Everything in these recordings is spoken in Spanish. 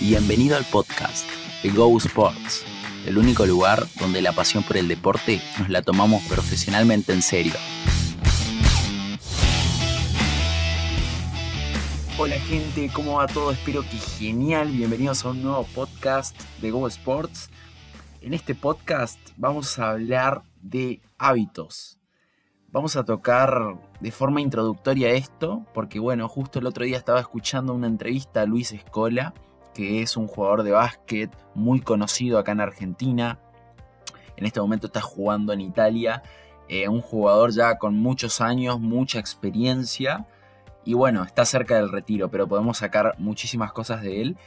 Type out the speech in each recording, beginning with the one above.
Bienvenido al podcast de Go Sports, el único lugar donde la pasión por el deporte nos la tomamos profesionalmente en serio. Hola gente, ¿cómo va todo? Espero que genial. Bienvenidos a un nuevo podcast de Go Sports. En este podcast vamos a hablar de hábitos. Vamos a tocar de forma introductoria esto, porque bueno, justo el otro día estaba escuchando una entrevista a Luis Escola, que es un jugador de básquet muy conocido acá en Argentina. En este momento está jugando en Italia. Eh, un jugador ya con muchos años, mucha experiencia. Y bueno, está cerca del retiro, pero podemos sacar muchísimas cosas de él.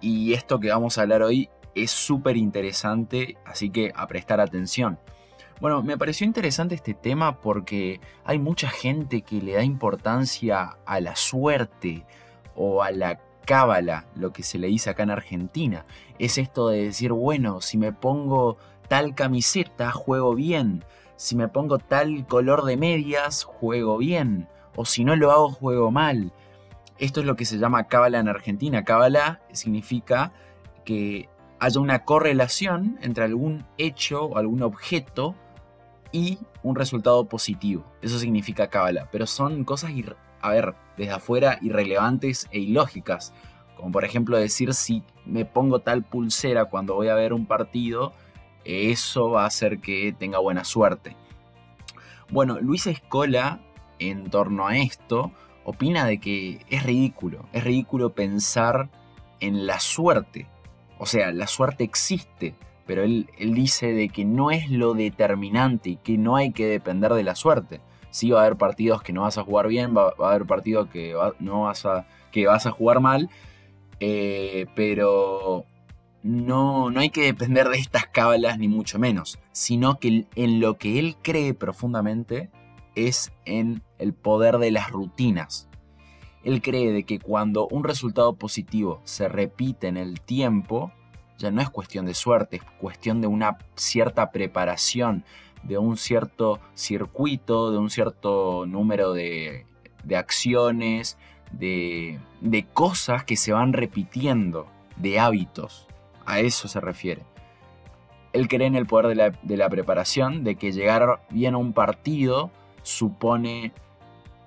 Y esto que vamos a hablar hoy es súper interesante, así que a prestar atención. Bueno, me pareció interesante este tema porque hay mucha gente que le da importancia a la suerte o a la cábala, lo que se le dice acá en Argentina. Es esto de decir, bueno, si me pongo tal camiseta, juego bien. Si me pongo tal color de medias, juego bien. O si no lo hago, juego mal. Esto es lo que se llama cábala en Argentina. Cábala significa que haya una correlación entre algún hecho o algún objeto y un resultado positivo. Eso significa cábala. Pero son cosas, a ver, desde afuera irrelevantes e ilógicas. Como por ejemplo decir si me pongo tal pulsera cuando voy a ver un partido, eso va a hacer que tenga buena suerte. Bueno, Luis Escola, en torno a esto, opina de que es ridículo. Es ridículo pensar en la suerte. O sea, la suerte existe, pero él, dice de que no es lo determinante y que no hay que depender de la suerte. Sí va a haber partidos que no vas a jugar bien, va, a haber partidos que, no vas a, que vas a jugar mal, eh, pero no, no hay que depender de estas cábalas ni mucho menos, sino que en lo que él cree profundamente es en el poder de las rutinas. Él cree de que cuando un resultado positivo se repite en el tiempo, ya no es cuestión de suerte, es cuestión de una cierta preparación, de un cierto circuito, de un cierto número de, acciones, de, cosas que se van repitiendo, de hábitos. A eso se refiere. Él cree en el poder de la, de la preparación, de que llegar bien a un partido supone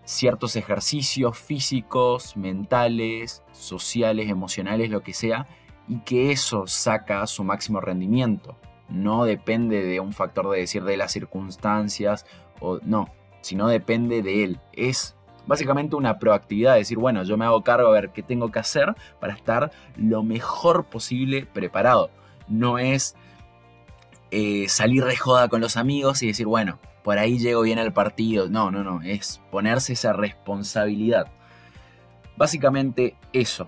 ciertos ejercicios físicos, mentales, sociales, emocionales, lo que sea, y que eso saca su máximo rendimiento. No depende de un factor de decir de las circunstancias o no, sino depende de él. Es básicamente una proactividad, decir, bueno, yo me hago cargo a ver qué tengo que hacer para estar lo mejor posible preparado. No es eh, salir de joda con los amigos y decir, bueno, por ahí llego bien al partido. No, no, no, es ponerse esa responsabilidad. Básicamente eso.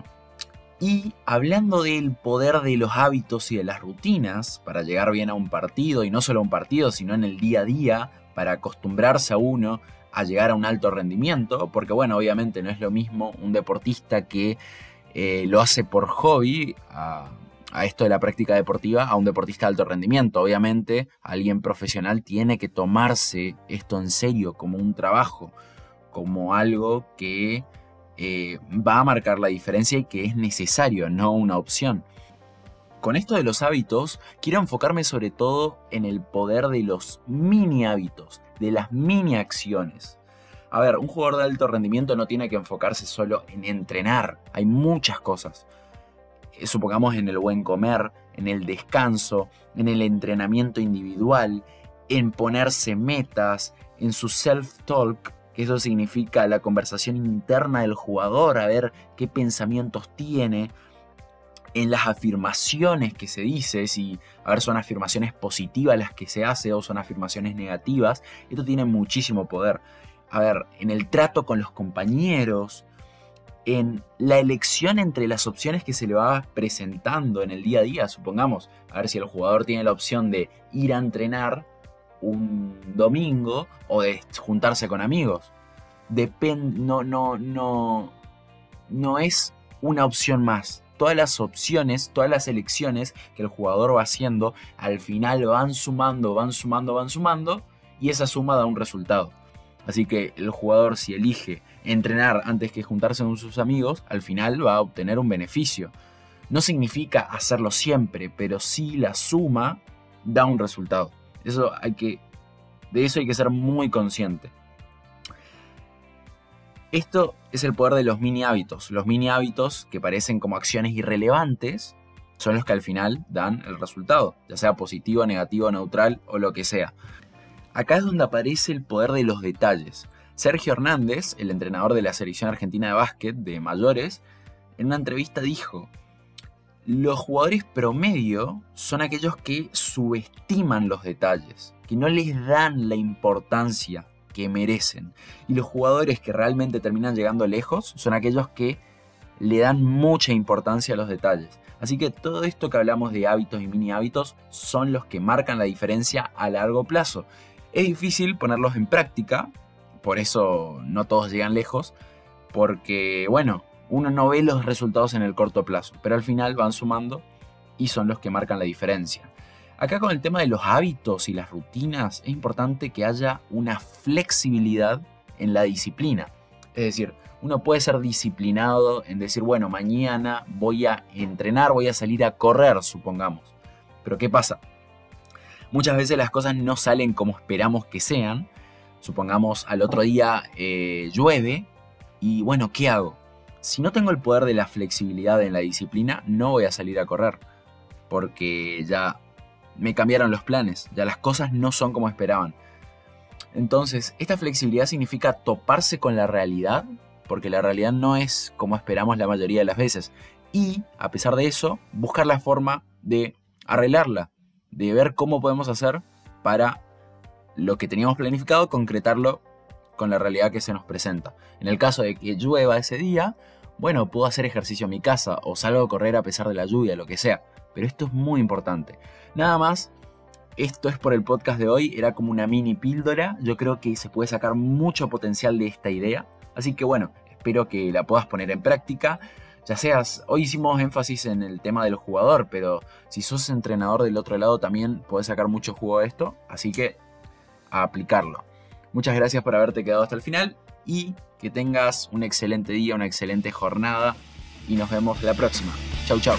Y hablando del poder de los hábitos y de las rutinas para llegar bien a un partido, y no solo a un partido, sino en el día a día, para acostumbrarse a uno a llegar a un alto rendimiento, porque bueno, obviamente no es lo mismo un deportista que eh, lo hace por hobby a, a, esto de la práctica deportiva a un deportista de alto rendimiento. Obviamente alguien profesional tiene que tomarse esto en serio como un trabajo, como algo que eh, va a marcar la diferencia y que es necesario, no una opción. Con esto de los hábitos, quiero enfocarme sobre todo en el poder de los mini hábitos, de las mini acciones. A ver, un jugador de alto rendimiento no tiene que enfocarse solo en entrenar, hay muchas cosas. Eh, supongamos en el buen comer, en el descanso, en el entrenamiento individual, en ponerse metas, en su self-talk, que eso significa la conversación interna del jugador, a ver qué pensamientos tiene, en las afirmaciones que se dice, si a ver son afirmaciones positivas las que se hace o son afirmaciones negativas, esto tiene muchísimo poder. A ver, en el trato con los compañeros, en la elección entre las opciones que se le va presentando en el día a día, supongamos, a ver si el jugador tiene la opción de ir a entrenar un domingo o de juntarse con amigos. Depende, no, no, no, no es una opción más. Todas las opciones, todas las elecciones que el jugador va haciendo, al final van sumando, van sumando, van sumando, y esa suma da un resultado. Así que el jugador si elige entrenar antes que juntarse con sus amigos, al final va a obtener un beneficio. No significa hacerlo siempre, pero sí la suma da un resultado. Eso hay que, de eso hay que ser muy consciente. Esto es el poder de los mini hábitos. Los mini hábitos que parecen como acciones irrelevantes son los que al final dan el resultado, ya sea positivo, negativo, neutral o lo que sea. Acá es donde aparece el poder de los detalles. Sergio Hernández, el entrenador de la selección argentina de básquet de mayores, en una entrevista dijo, los jugadores promedio son aquellos que subestiman los detalles, que no les dan la importancia que merecen. Y los jugadores que realmente terminan llegando lejos son aquellos que le dan mucha importancia a los detalles. Así que todo esto que hablamos de hábitos y mini hábitos son los que marcan la diferencia a largo plazo. Es difícil ponerlos en práctica, por eso no todos llegan lejos, porque bueno, uno no ve los resultados en el corto plazo, pero al final van sumando y son los que marcan la diferencia. Acá con el tema de los hábitos y las rutinas es importante que haya una flexibilidad en la disciplina. Es decir, uno puede ser disciplinado en decir, bueno, mañana voy a entrenar, voy a salir a correr, supongamos. Pero ¿qué pasa? Muchas veces las cosas no salen como esperamos que sean. Supongamos al otro día eh, llueve y bueno, ¿qué hago? Si no tengo el poder de la flexibilidad en la disciplina, no voy a salir a correr. Porque ya me cambiaron los planes, ya las cosas no son como esperaban. Entonces, esta flexibilidad significa toparse con la realidad porque la realidad no es como esperamos la mayoría de las veces. Y, a pesar de eso, buscar la forma de arreglarla, de ver cómo podemos hacer para lo que teníamos planificado, concretarlo con la realidad que se nos presenta. En el caso de que llueva ese día, bueno, puedo hacer ejercicio en mi casa o salgo a correr a pesar de la lluvia, lo que sea. Pero esto es muy importante. Nada más, esto es por el podcast de hoy, era como una mini píldora. Yo creo que se puede sacar mucho potencial de esta idea. Así que bueno, espero que la puedas poner en práctica. Ya seas, hoy hicimos énfasis en el tema del jugador, pero si sos entrenador del otro lado también podés sacar mucho jugo de esto, así que a aplicarlo. Muchas gracias por haberte quedado hasta el final y que tengas un excelente día, una excelente jornada y nos vemos la próxima. Chau chau.